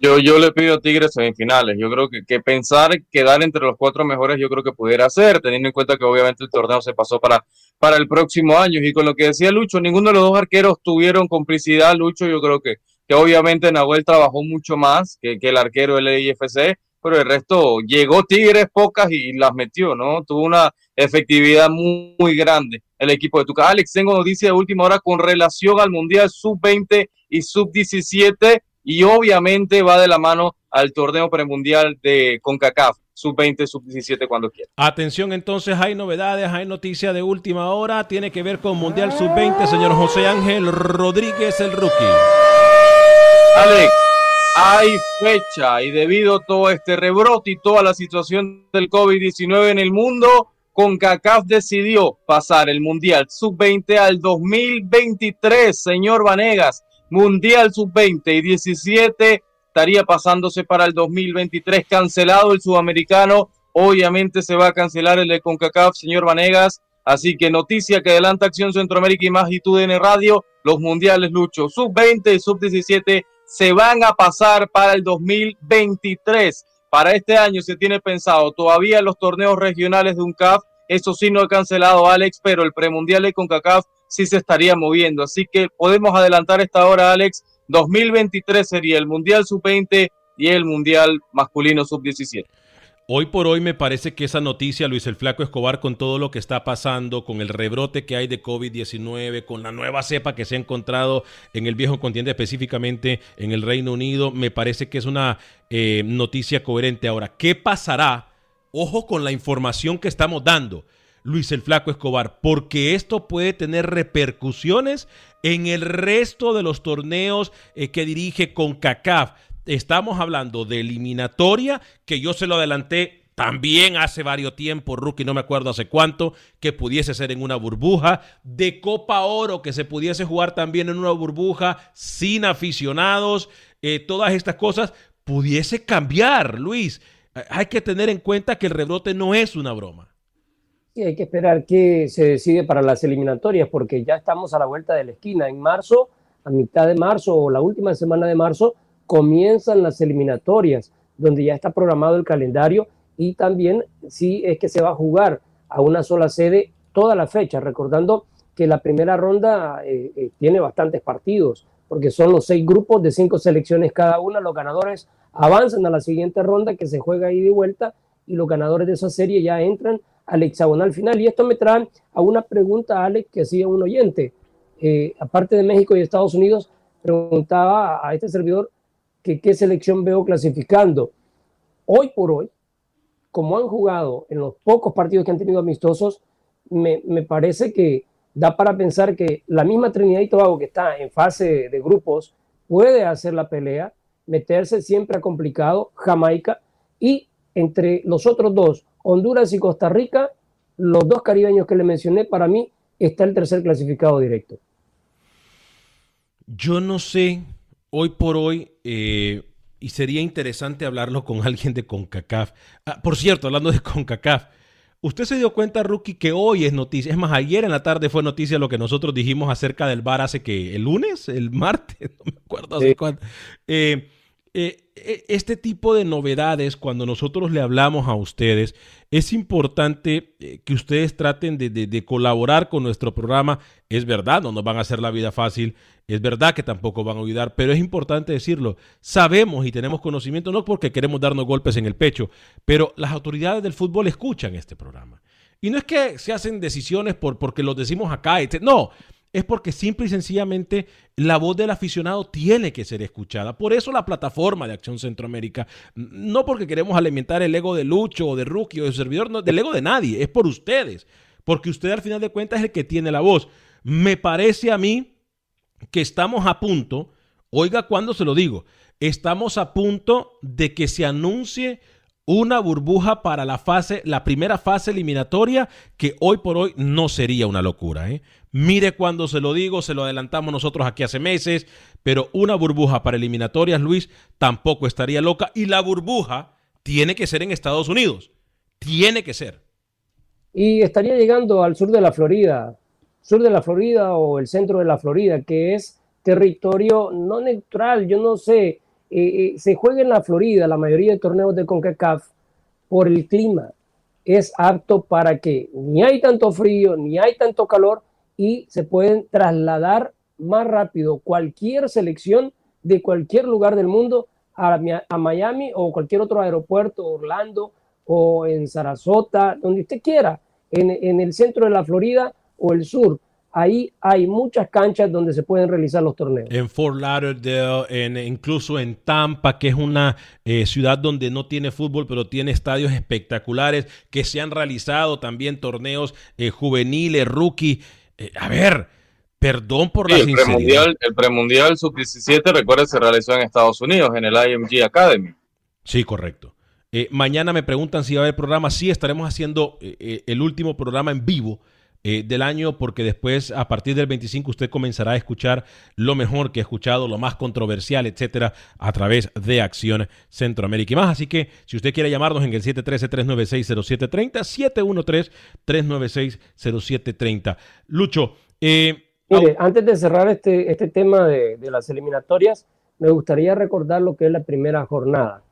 Yo, yo le pido a Tigres semifinales. Yo creo que, que pensar quedar entre los cuatro mejores, yo creo que pudiera ser, teniendo en cuenta que obviamente el torneo se pasó para, para el próximo año. Y con lo que decía Lucho, ninguno de los dos arqueros tuvieron complicidad. Lucho, yo creo que, que obviamente Nahuel trabajó mucho más que, que el arquero del IFC, pero el resto llegó Tigres pocas y las metió, ¿no? Tuvo una efectividad muy, muy grande el equipo de Tuca. Alex, tengo noticia de última hora con relación al Mundial Sub-20 y Sub-17 y obviamente va de la mano al torneo premundial de CONCACAF, sub-20, sub-17 cuando quiera. Atención, entonces hay novedades, hay noticia de última hora, tiene que ver con Mundial sub-20, señor José Ángel Rodríguez, el rookie. Alex, hay fecha y debido a todo este rebrote y toda la situación del COVID-19 en el mundo, CONCACAF decidió pasar el Mundial sub-20 al 2023, señor Vanegas. Mundial Sub-20 y 17 estaría pasándose para el 2023. Cancelado el sudamericano. Obviamente se va a cancelar el de CONCACAF, señor Vanegas. Así que noticia que adelanta Acción Centroamérica y Magitud en Radio. Los mundiales Lucho Sub-20 y Sub-17 se van a pasar para el 2023. Para este año se tiene pensado todavía los torneos regionales de UNCAF. Eso sí no ha cancelado Alex, pero el premundial de CONCACAF sí se estaría moviendo. Así que podemos adelantar esta hora, Alex. 2023 sería el Mundial Sub-20 y el Mundial Masculino Sub-17. Hoy por hoy me parece que esa noticia, Luis el Flaco Escobar, con todo lo que está pasando, con el rebrote que hay de COVID-19, con la nueva cepa que se ha encontrado en el viejo continente, específicamente en el Reino Unido, me parece que es una eh, noticia coherente. Ahora, ¿qué pasará? Ojo con la información que estamos dando. Luis el Flaco Escobar, porque esto puede tener repercusiones en el resto de los torneos eh, que dirige con CACAF. Estamos hablando de eliminatoria, que yo se lo adelanté también hace varios tiempos, Rookie, no me acuerdo hace cuánto, que pudiese ser en una burbuja, de Copa Oro, que se pudiese jugar también en una burbuja, sin aficionados, eh, todas estas cosas, pudiese cambiar, Luis. Hay que tener en cuenta que el rebrote no es una broma hay que esperar qué se decide para las eliminatorias, porque ya estamos a la vuelta de la esquina. En marzo, a mitad de marzo o la última semana de marzo, comienzan las eliminatorias, donde ya está programado el calendario y también si es que se va a jugar a una sola sede toda la fecha, recordando que la primera ronda eh, eh, tiene bastantes partidos, porque son los seis grupos de cinco selecciones cada una, los ganadores avanzan a la siguiente ronda que se juega ahí de vuelta y los ganadores de esa serie ya entran al hexagonal final. Y esto me trae a una pregunta, Alex, que hacía un oyente. Eh, aparte de México y Estados Unidos, preguntaba a este servidor que qué selección veo clasificando. Hoy por hoy, como han jugado en los pocos partidos que han tenido amistosos, me, me parece que da para pensar que la misma Trinidad y Tobago que está en fase de grupos puede hacer la pelea, meterse siempre a complicado, Jamaica, y entre los otros dos, Honduras y Costa Rica, los dos caribeños que le mencioné, para mí está el tercer clasificado directo. Yo no sé, hoy por hoy, eh, y sería interesante hablarlo con alguien de CONCACAF. Ah, por cierto, hablando de CONCACAF, usted se dio cuenta, Rookie, que hoy es noticia. Es más, ayer en la tarde fue noticia lo que nosotros dijimos acerca del bar hace que el lunes, el martes, no me acuerdo hace cuánto. Eh, eh, este tipo de novedades, cuando nosotros le hablamos a ustedes, es importante eh, que ustedes traten de, colaborar con nuestro programa. Es verdad, no nos van a hacer la vida fácil, es verdad que tampoco van a ayudar, pero es importante decirlo. Sabemos y tenemos conocimiento, no porque queremos darnos golpes en el pecho, pero las autoridades del fútbol escuchan este programa. Y no es que se hacen decisiones por, porque lo decimos acá, no es porque simple y sencillamente la voz del aficionado tiene que ser escuchada. Por eso la plataforma de Acción Centroamérica, no porque queremos alimentar el ego de Lucho o de Rookie o de servidor, no, del ego de nadie, es por ustedes, porque usted al final de cuentas es el que tiene la voz. Me parece a mí que estamos a punto, oiga cuando se lo digo, estamos a punto de que se anuncie una burbuja para la fase, la primera fase eliminatoria, que hoy por hoy no sería una locura. ¿eh? Mire cuando se lo digo, se lo adelantamos nosotros aquí hace meses, pero una burbuja para eliminatorias, Luis, tampoco estaría loca. Y la burbuja tiene que ser en Estados Unidos. Tiene que ser. Y estaría llegando al sur de la Florida, sur de la Florida o el centro de la Florida, que es territorio no neutral, yo no sé, eh, eh, se juega en la Florida, la mayoría de torneos de CONCACAF, por el clima. Es apto para que ni hay tanto frío, ni hay tanto calor y se pueden trasladar más rápido cualquier selección de cualquier lugar del mundo a, Miami o cualquier otro aeropuerto, Orlando o en Sarasota, donde usted quiera, en el centro de la Florida o el sur ahí hay muchas canchas donde se pueden realizar los torneos. En Fort Lauderdale, en, incluso en Tampa, que es una eh, ciudad donde no tiene fútbol, pero tiene estadios espectaculares, que se han realizado también torneos eh, juveniles, rookie. Eh, a ver, perdón por la el premundial, el premundial sub-17, recuerda, se realizó en Estados Unidos, en el IMG Academy. Sí, correcto. mañana me preguntan si va a haber programa. Sí, estaremos haciendo el último programa en vivo eh, del año, porque después, a partir del 25, usted comenzará a escuchar lo mejor que ha escuchado, lo más controversial, etcétera, a través de Acción Centroamérica y más. Así que, si usted quiere llamarnos en el 713-396-0730, 713-396-0730. Lucho, eh, Mire, antes de cerrar este, este tema de, las eliminatorias, me gustaría recordar lo que es la primera jornada.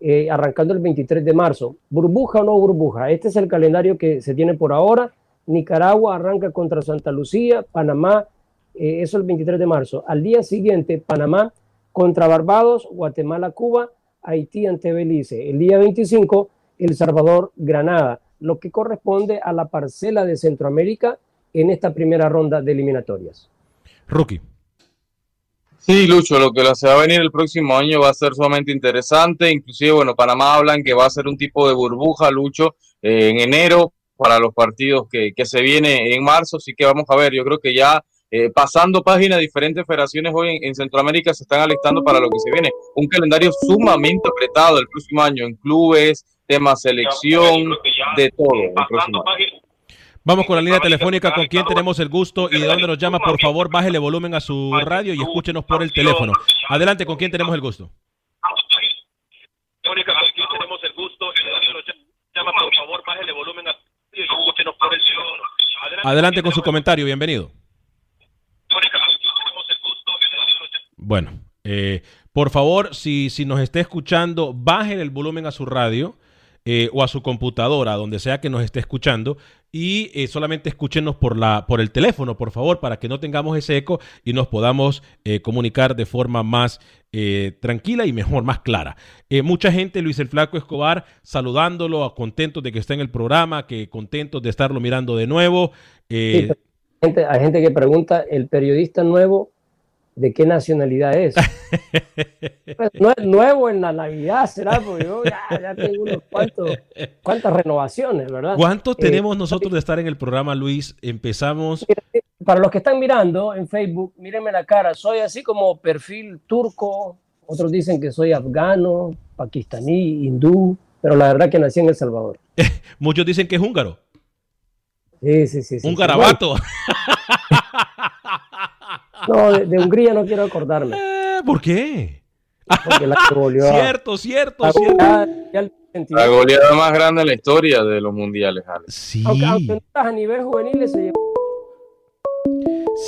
Eh, arrancando el 23 de marzo. ¿Burbuja o no burbuja? Este es el calendario que se tiene por ahora Nicaragua arranca contra Santa Lucía, Panamá, eh, eso el 23 de marzo. Al día siguiente, Panamá contra Barbados, Guatemala, Cuba, Haití ante Belice. El día 25, El Salvador, Granada, lo que corresponde a la parcela de Centroamérica en esta primera ronda de eliminatorias. Rookie. Sí, Lucho, lo que se va a venir el próximo año va a ser sumamente interesante. Inclusive, bueno, Panamá hablan que va a ser un tipo de burbuja, Lucho, eh, en enero para los partidos que, se viene en marzo, así que vamos a ver, yo creo que ya eh, pasando página, diferentes federaciones hoy en, Centroamérica se están alistando para lo que se viene. Un calendario sumamente apretado el próximo año en clubes, tema selección, de todo. Vamos con la línea telefónica con quien tenemos el gusto y de dónde nos llama. Por favor, bájele volumen a su radio y escúchenos por el teléfono. Adelante, con quién tenemos el gusto. tenemos el gusto y de dónde nos llama. Por favor, bájele volumen a Adelante con su comentario, bienvenido. Bueno, eh, por favor, si, si nos está escuchando, bajen el volumen a su radio eh, o a su computadora, donde sea que nos esté escuchando, y eh, solamente escúchenos por, la, por el teléfono, por favor, para que no tengamos ese eco y nos podamos eh, comunicar de forma más tranquila y mejor, más clara. mucha gente, Luis el Flaco Escobar, saludándolo, contentos de que esté en el programa, que contentos de estarlo mirando de nuevo. hay gente que pregunta, ¿el periodista nuevo de qué nacionalidad es. Pues, no es nuevo en la Navidad, será, porque yo ya, tengo unos cuantos, cuantas renovaciones, ¿verdad? ¿Cuántos eh, tenemos nosotros de estar en el programa, Luis? Empezamos. Para los que están mirando en Facebook, mírenme la cara, soy así como perfil turco, otros dicen que soy afgano, pakistaní, hindú, pero la verdad que nací en El Salvador. Muchos dicen que es húngaro. Sí, sí, sí. Un garabato. No, de, Hungría no quiero acordarme. Eh, ¿Por qué? Porque la Cierto, cierto, la cierto. La goleada más grande en la historia de los mundiales, Alex. Sí. Aunque, a nivel juvenil se llevó.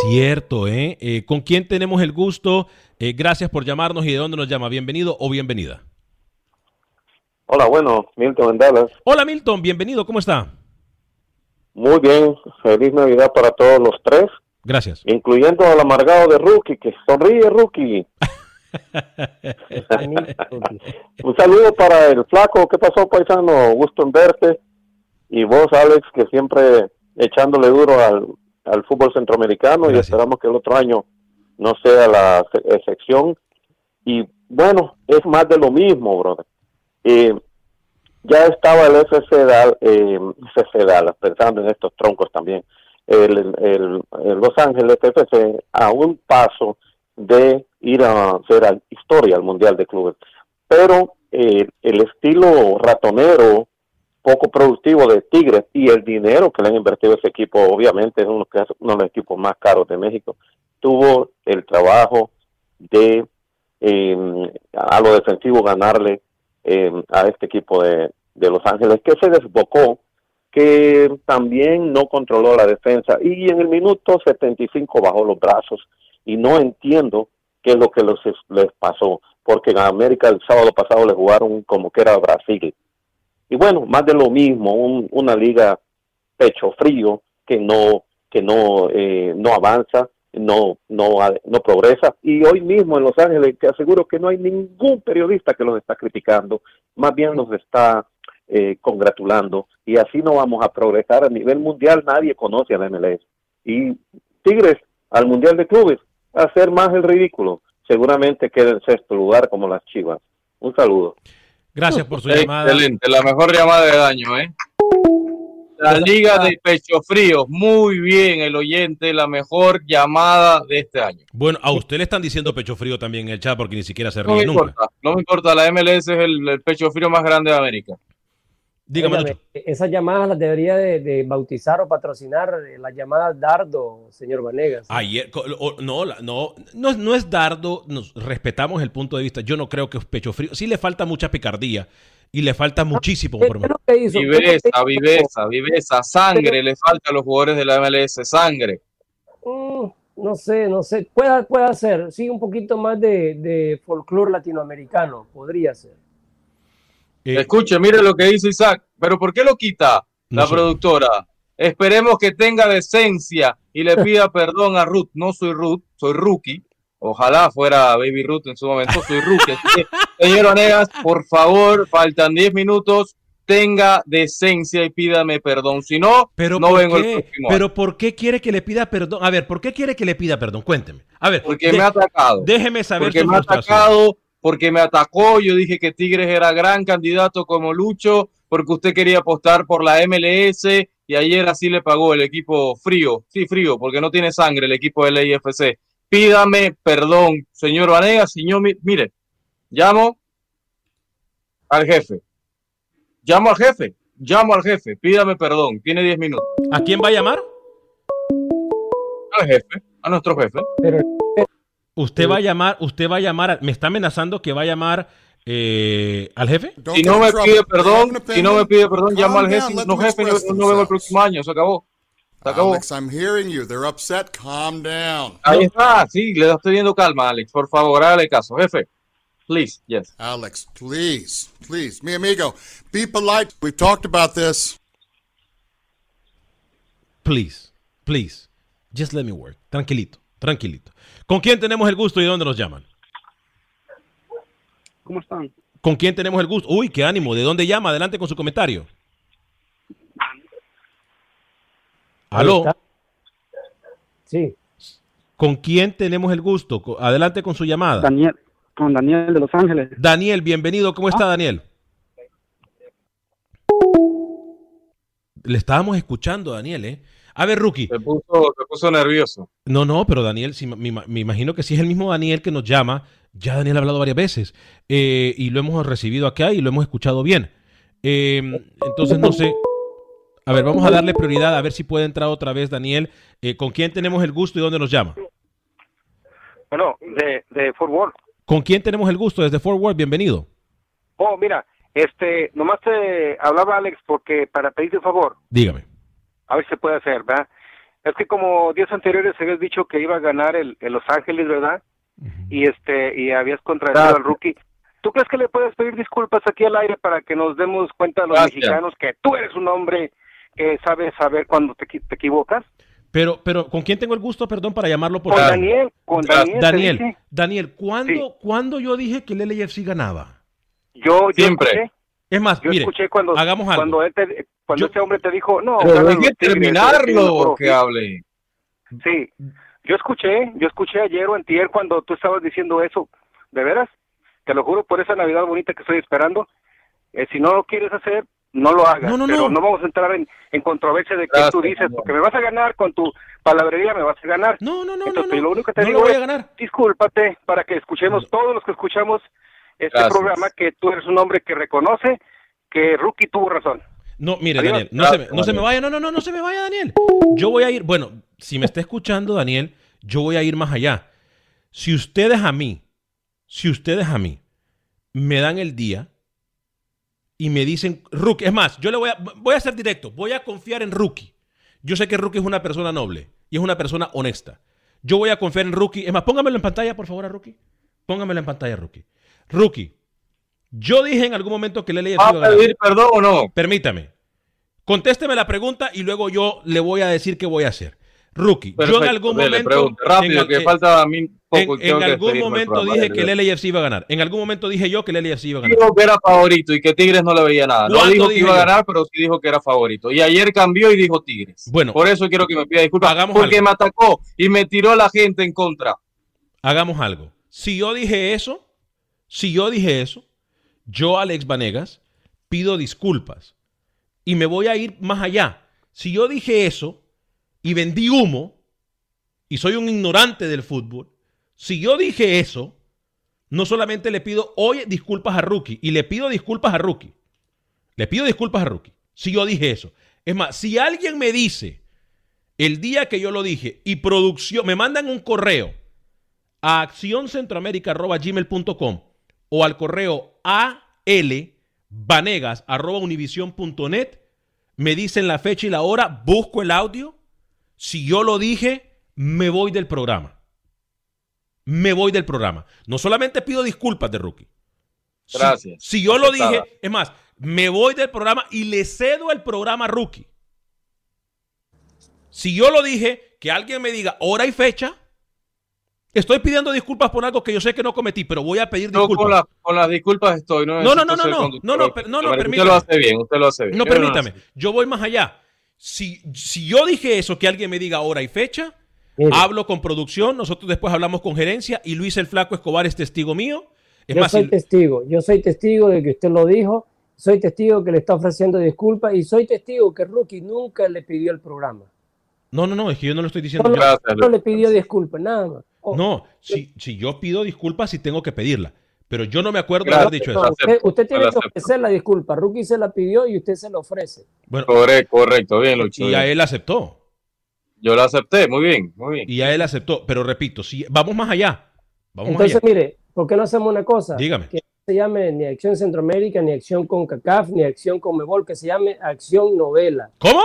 Cierto, ¿eh? ¿eh? ¿Con quién tenemos el gusto? Eh, gracias por llamarnos y de dónde nos llama. Bienvenido o bienvenida. Hola, bueno, Milton en Dallas. Hola, Milton, bienvenido, ¿cómo está? Muy bien, feliz Navidad para todos los tres. Gracias. Incluyendo al amargado de Rookie, que sonríe Rookie. Un saludo para el flaco. ¿Qué pasó, paisano? Gusto en verte. Y vos, Alex, que siempre echándole duro al, al fútbol centroamericano y esperamos que el otro año no sea la excepción. Y bueno, es más de lo mismo, brother. Eh, ya estaba el FC, eh, Dallas, pensando en estos troncos también el, el, Los Ángeles FC a un paso de ir a hacer historia al Mundial de Clubes. Pero eh, el estilo ratonero, poco productivo de Tigres y el dinero que le han invertido ese equipo, obviamente es uno, de los equipos más caros de México, tuvo el trabajo de em, a lo defensivo ganarle em, a este equipo de, de Los Ángeles que se desbocó que también no controló la defensa. Y en el minuto 75 bajó los brazos. Y no entiendo qué es lo que les, pasó, porque en América el sábado pasado le jugaron como que era Brasil. Y bueno, más de lo mismo, una liga pecho frío que no que no eh, no avanza, no no no progresa. Y hoy mismo en Los Ángeles te aseguro que no hay ningún periodista que los está criticando, más bien los está eh, congratulando y así no vamos a progresar a nivel mundial. Nadie conoce al MLS y Tigres al mundial de clubes a hacer más el ridículo. Seguramente queda en sexto lugar como las Chivas. Un saludo. Gracias por su llamada. Excelente, la mejor llamada del año, ¿eh? La Liga de Pecho Frío, muy bien el oyente, la mejor llamada de este año. Bueno, a usted le están diciendo pecho frío también en el chat porque ni siquiera se ríe no me nunca. Importa, no me importa, la MLS es el, el pecho frío más grande de América. Dígame, Óigame, esas llamadas las debería de, de bautizar o patrocinar eh, las llamadas Dardo, señor Vanegas. Ayer, no, no, no, no es dardo, nos respetamos el punto de vista. Yo no creo que es pecho frío. Sí le falta mucha picardía y le falta muchísimo. por ¿Qué hizo? ¿Qué es lo que Viveza, viveza, viveza, sangre le falta a los jugadores de la MLS, sangre. Mm, no sé, no sé. Puede, puede ser, sí, un poquito más de, de folclore latinoamericano, podría ser. Eh, Escuche, mire lo que dice Isaac, pero ¿por qué lo quita la No sé. productora? Esperemos que tenga decencia y le pida perdón a Ruth. No soy Ruth, soy Rookie. Ojalá fuera Baby Ruth en su momento, soy Rookie. Así que, señor Vanegas, por favor, faltan 10 minutos. Tenga decencia y pídame perdón. Si no, Pero no ¿por vengo el qué? próximo año. Pero ¿por qué quiere que le pida perdón? A ver, ¿por qué quiere que le pida perdón? Cuénteme. A ver, Porque me ha atacado. déjeme saber porque me ha atacado, porque me atacó. Yo dije que Tigres era gran candidato como Lucho, porque usted quería apostar por la MLS y ayer así le pagó el equipo frío. Sí, frío, porque no tiene sangre el equipo del IFC. Pídame perdón, señor yo, mi- mire, llamo al jefe. Llamo al jefe. Llamo al jefe. Pídame perdón. Tiene 10 minutos. ¿A quién va a llamar? Al jefe, a nuestro jefe. Usted va a llamar, usted va a llamar, a- me está amenazando que va a llamar eh, al jefe. Si no me pide perdón, si no me pide perdón, llamo al jefe. No, jefe, yo no vengo el próximo año. Se acabó. Se acabó. Alex, I'm hearing you. They're upset. Calm down. Ahí está. Sí, le estoy viendo calma, Alex. Por favor, hágale caso. Jefe. Please, yes. Alex, please, please, mi amigo, be polite. We've talked about this. Please, please, just let me work. Tranquilito, tranquilito. ¿Con quién tenemos el gusto y de dónde nos llaman? ¿Cómo están? ¿Con quién tenemos el gusto? Uy, qué ánimo. ¿De dónde llama? Adelante con su comentario. ¿Aló? Sí. ¿Con quién tenemos el gusto? Adelante con su llamada. Daniel, con Daniel de Los Ángeles. Daniel, bienvenido. ¿Cómo está Daniel? Le estábamos escuchando, Daniel, ¿eh? A ver, Rookie. Se puso, se puso nervioso. No, no, pero Daniel, si, me, me imagino que si es el mismo Daniel que nos llama, ya Daniel ha hablado varias veces eh, y lo hemos recibido acá y lo hemos escuchado bien. Eh, entonces, no sé. A ver, vamos a darle prioridad a ver si puede entrar otra vez Daniel. Eh, ¿Con quién tenemos el gusto y dónde nos llama? Bueno, de, de Fort Worth. ¿Con quién tenemos el gusto? Desde Fort Worth, bienvenido. Oh, mira, este, nomás te hablaba Alex porque para pedirte un favor, Dígame. A ver si se puede hacer, ¿verdad? Es que como días anteriores habías dicho que iba a ganar el, el Los Ángeles, ¿verdad? Y este, y habías contratado Gracias. al rookie. ¿Tú crees que le puedes pedir disculpas aquí al aire para que nos demos cuenta a los Gracias. mexicanos que tú eres un hombre que sabe saber cuando te, te equivocas? Pero, pero, ¿con quién tengo el gusto, perdón, para llamarlo por Con? Daniel, con Daniel. te Daniel, dije. Daniel, ¿cuándo, ¿cuándo yo dije que el LAFC ganaba? Yo, yo Siempre. escuché, Es más, yo mire, escuché cuando, hagamos algo. cuando, él te- cuando Yo- este hombre te dijo, no, Pero los Tigres, terminarlo, que hable. Sí, yo escuché, yo escuché ayer o antier cuando tú estabas diciendo eso, ¿de veras? Te lo juro por esa Navidad bonita que estoy esperando. Eh, si no lo quieres hacer, no lo hagas. No, no, pero no. no vamos a entrar en, en controversia de que Gracias, tú dices, porque me vas a ganar con tu palabrería, me vas a ganar. No, no, no, Entonces, no, no. lo único que te No digo lo voy a es, ganar. discúlpate para que escuchemos, todos los que escuchamos este Gracias. programa, que tú eres un hombre que reconoce que Rookie tuvo razón. No, mire, Adiós. Daniel, no se, me, Gracias, no se me Daniel. vaya, no, no, no, no se me vaya, Daniel. Yo voy a ir, bueno, si me está escuchando, Daniel, yo voy a ir más allá. Si ustedes a mí, si ustedes a mí me dan el día y me dicen, Rookie, es más, yo le voy a, voy a ser directo, voy a confiar en Rookie. Yo sé que Rookie es una persona noble y es una persona honesta. Yo voy a confiar en Rookie. Es más, póngamelo en pantalla, por favor, a Rookie. Póngamelo en pantalla, Rookie. Rookie, yo dije en algún momento que Lele ¿Va a pedir perdón o no? Permítame. Contésteme la pregunta y luego yo le voy a decir qué voy a hacer. Rookie, yo en algún momento. Rápido, en- que en- falta a mí poco. en, tengo en que algún momento programa, dije que el. LAFC iba a ganar. En algún momento dije yo que el LAFC iba a ganar. Dijo que era favorito y que Tigres no le veía nada. No ¿Cuándo dijo que iba a ganar, pero sí dijo que era favorito. Y ayer cambió y dijo Tigres. Bueno. Por eso quiero que me pida disculpas. Hagamos porque algo. me atacó y me tiró la gente en contra. Hagamos algo. Si yo dije eso, si yo dije eso, yo, Alex Vanegas, pido disculpas. Y me voy a ir más allá. Si yo dije eso y vendí humo y soy un ignorante del fútbol, si yo dije eso, no solamente le pido hoy disculpas a Rookie, y le pido disculpas a Rookie. Le pido disculpas a Rookie. Si yo dije eso. Es más, si alguien me dice el día que yo lo dije y producción, me mandan un correo a accioncentroamérica.gmail.com o al correo alvanegas.univision.net, me dicen la fecha y la hora, busco el audio. Si yo lo dije, me voy del programa. Me voy del programa. No solamente pido disculpas de Rookie. Si- Gracias. Si, yo lo dije, es más, me voy del programa y le cedo el programa a Rookie. Si yo lo dije, que alguien me diga hora y fecha, estoy pidiendo disculpas por algo que yo sé que no cometí, pero voy a pedir disculpas. con, la- con las disculpas estoy. No, No, no, no, no, no, no, no, per- no, no, Usted permítame. lo hace bien, usted lo hace bien. No, Yo permítame. Yo voy más allá. Si, si yo dije eso, que alguien me diga hora y fecha, hablo con producción, nosotros después hablamos con gerencia y Luis el Flaco Escobar es testigo mío. Es yo más, soy si- testigo, yo soy testigo de que usted lo dijo, soy testigo que le está ofreciendo disculpas y soy testigo que Rookie nunca le pidió el programa. no, no, no, es que yo no lo estoy diciendo. No, yo. no le pidió disculpas, nada más. Oh, No, si, si yo pido disculpas, sí tengo que pedirla. Pero yo no me acuerdo de haber dicho no, eso. usted, usted tiene Lo que ofrecer la disculpa. Rookie se la pidió y usted se la ofrece. Bueno, Correcto, correcto. Bien, Lucho. y a él aceptó. Yo lo acepté. Muy bien, muy bien. Y a él aceptó. Pero repito, si vamos más allá. Vamos Entonces, más allá. mire, ¿por qué no hacemos una cosa? Dígame. Que no se llame ni Acción Centroamérica, ni Acción CONCACAF, ni Acción Comebol, que se llame Acción Novela. ¿Cómo?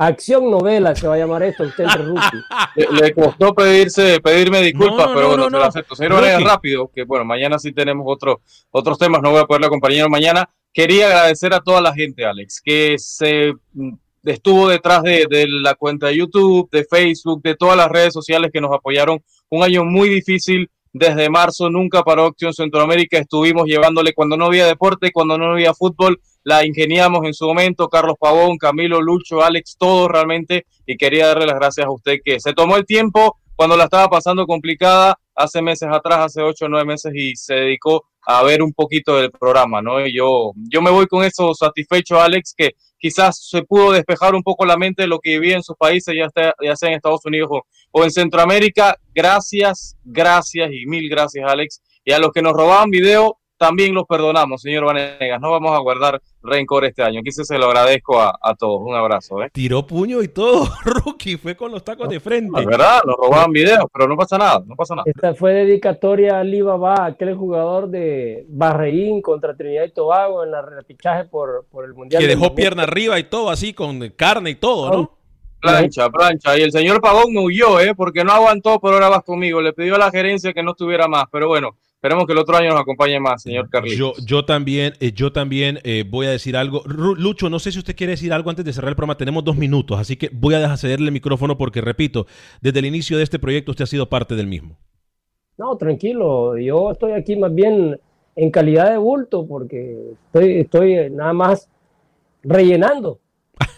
Acción Novela se va a llamar esto usted. Le, le costó pedirse, pedirme disculpas, No, no, pero no, bueno, no, se lo acepto. Señor Rookie. rápido, que bueno, mañana sí tenemos otro, otros temas, no voy a poderle acompañar mañana. Quería agradecer a toda la gente, Alex, que se mm, estuvo detrás de, de la cuenta de YouTube, de Facebook, de todas las redes sociales que nos apoyaron. Un año muy difícil. Desde marzo nunca paró Acción Centroamérica. Estuvimos llevándole cuando no había deporte, cuando no había fútbol. La ingeniamos en su momento. Carlos Pavón, Camilo, Lucho, Alex, todos realmente. Y quería darle las gracias a usted que se tomó el tiempo cuando la estaba pasando complicada hace meses atrás, hace ocho o nueve meses, y se dedicó a ver un poquito del programa, ¿no? Yo, yo me voy con eso satisfecho, Alex, que quizás se pudo despejar un poco la mente de lo que vivía en sus países, ya, está- ya sea en Estados Unidos o, o en Centroamérica. Gracias, gracias y mil gracias, Alex. Y a los que nos robaban video, también los perdonamos, señor Vanegas. No vamos a guardar rencor este año. Aquí se lo agradezco a, a todos. Un abrazo, ¿eh? Tiró puño y todo. Rookie fue con los tacos de frente. Es verdad, nos robaban videos, pero no pasa nada, no pasa nada. Esta fue dedicatoria a Ali Baba, aquel jugador de Bahreín contra Trinidad y Tobago en la repichaje por, por el Mundial. Que dejó pierna arriba y todo así, con carne y todo, ¿no? Plancha, plancha. Y el señor Pagón me huyó, ¿eh? Porque no aguantó, pero ahora vas conmigo. Le pidió a la gerencia que no estuviera más. Pero bueno, esperemos que el otro año nos acompañe más, señor Carlitos. Yo, yo también, eh, yo también eh, voy a decir algo. Ru- Lucho, no sé si usted quiere decir algo antes de cerrar el programa. Tenemos dos minutos, así que voy a dejar cederle el micrófono porque, repito, desde el inicio de este proyecto usted ha sido parte del mismo. No, tranquilo, yo estoy aquí más bien en calidad de bulto porque estoy, estoy nada más rellenando.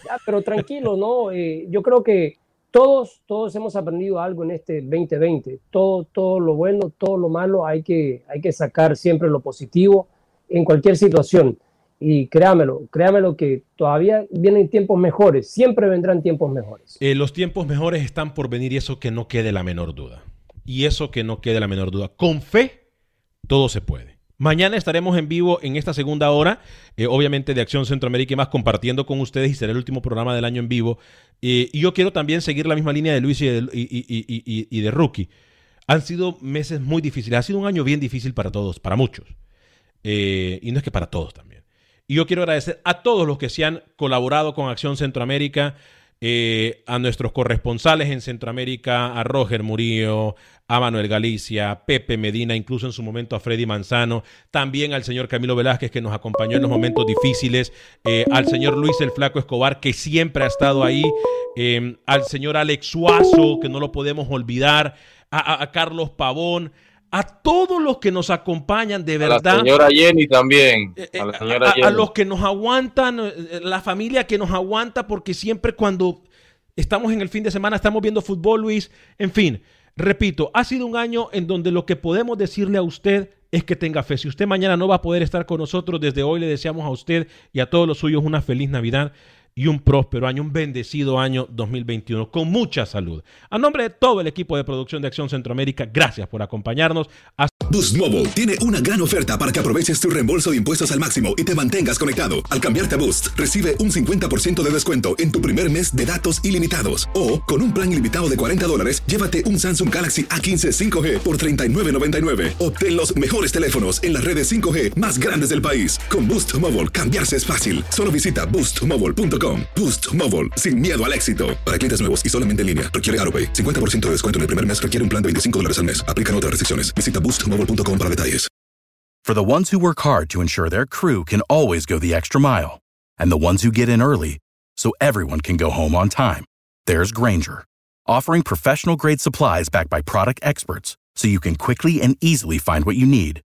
Ya, pero tranquilo, ¿no? Eh, yo creo que todos, todos hemos aprendido algo en este 2020. Todo, todo lo bueno, todo lo malo, hay que, hay que sacar siempre lo positivo en cualquier situación. Y créamelo, créamelo que todavía vienen tiempos mejores, siempre vendrán tiempos mejores. Eh, los tiempos mejores están por venir y eso que no quede la menor duda. Y eso que no quede la menor duda. Con fe, todo se puede. Mañana estaremos en vivo en esta segunda hora, eh, obviamente de Acción Centroamérica y más, compartiendo con ustedes y será el último programa del año en vivo. Eh, y yo quiero también seguir la misma línea de Luis y de, Rookie. Han sido meses muy difíciles, ha sido un año bien difícil para todos, para muchos. Eh, y no es que para todos también. Y yo quiero agradecer a todos los que se han colaborado con Acción Centroamérica. Eh, a nuestros corresponsales en Centroamérica, a Roger Murillo, a Manuel Galicia, Pepe Medina, incluso en su momento a Freddy Manzano, también al señor Camilo Velázquez que nos acompañó en los momentos difíciles, eh, al señor Luis el Flaco Escobar que siempre ha estado ahí, eh, al señor Alex Suazo que no lo podemos olvidar, a, Carlos Pavón, a todos los que nos acompañan de verdad. A la señora Jenny también. Eh, a, la señora a, los que nos aguantan, la familia que nos aguanta, porque siempre cuando estamos en el fin de semana estamos viendo fútbol, Luis. En fin, Repito, ha sido un año en donde lo que podemos decirle a usted es que tenga fe. Si usted mañana no va a poder estar con nosotros, desde hoy le deseamos a usted y a todos los suyos una feliz Navidad y un próspero año, un bendecido año 2021 con mucha salud. A nombre de todo el equipo de producción de Acción Centroamérica, gracias por acompañarnos. Boost Mobile tiene una gran oferta para que aproveches tu reembolso de impuestos al máximo y te mantengas conectado. Al cambiarte a Boost, recibe un 50% de descuento en tu primer mes de datos ilimitados. O, con un plan ilimitado de 40 dólares, llévate un Samsung Galaxy A15 5G por $39.99. Obtén los mejores teléfonos en las redes 5G más grandes del país. Con Boost Mobile, cambiarse es fácil. Solo visita boostmobile.com. Boost Mobile, sin miedo al éxito. Para clientes nuevos y solamente en línea, requiere AroPay. 50% de descuento en el primer mes requiere un plan de 25 dólares al mes. Aplican otras restricciones. Visita boostmobile.com para detalles. For the ones who work hard to ensure their crew can always go the extra mile, and the ones who get in early so everyone can go home on time, there's Granger, offering professional grade supplies backed by product experts so you can quickly and easily find what you need.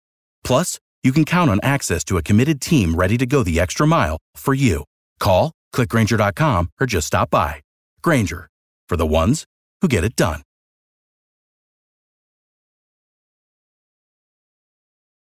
Plus, you can count on access to a committed team ready to go the extra mile for you. Call, clickgranger.com, or just stop by. Granger, for the ones who get it done.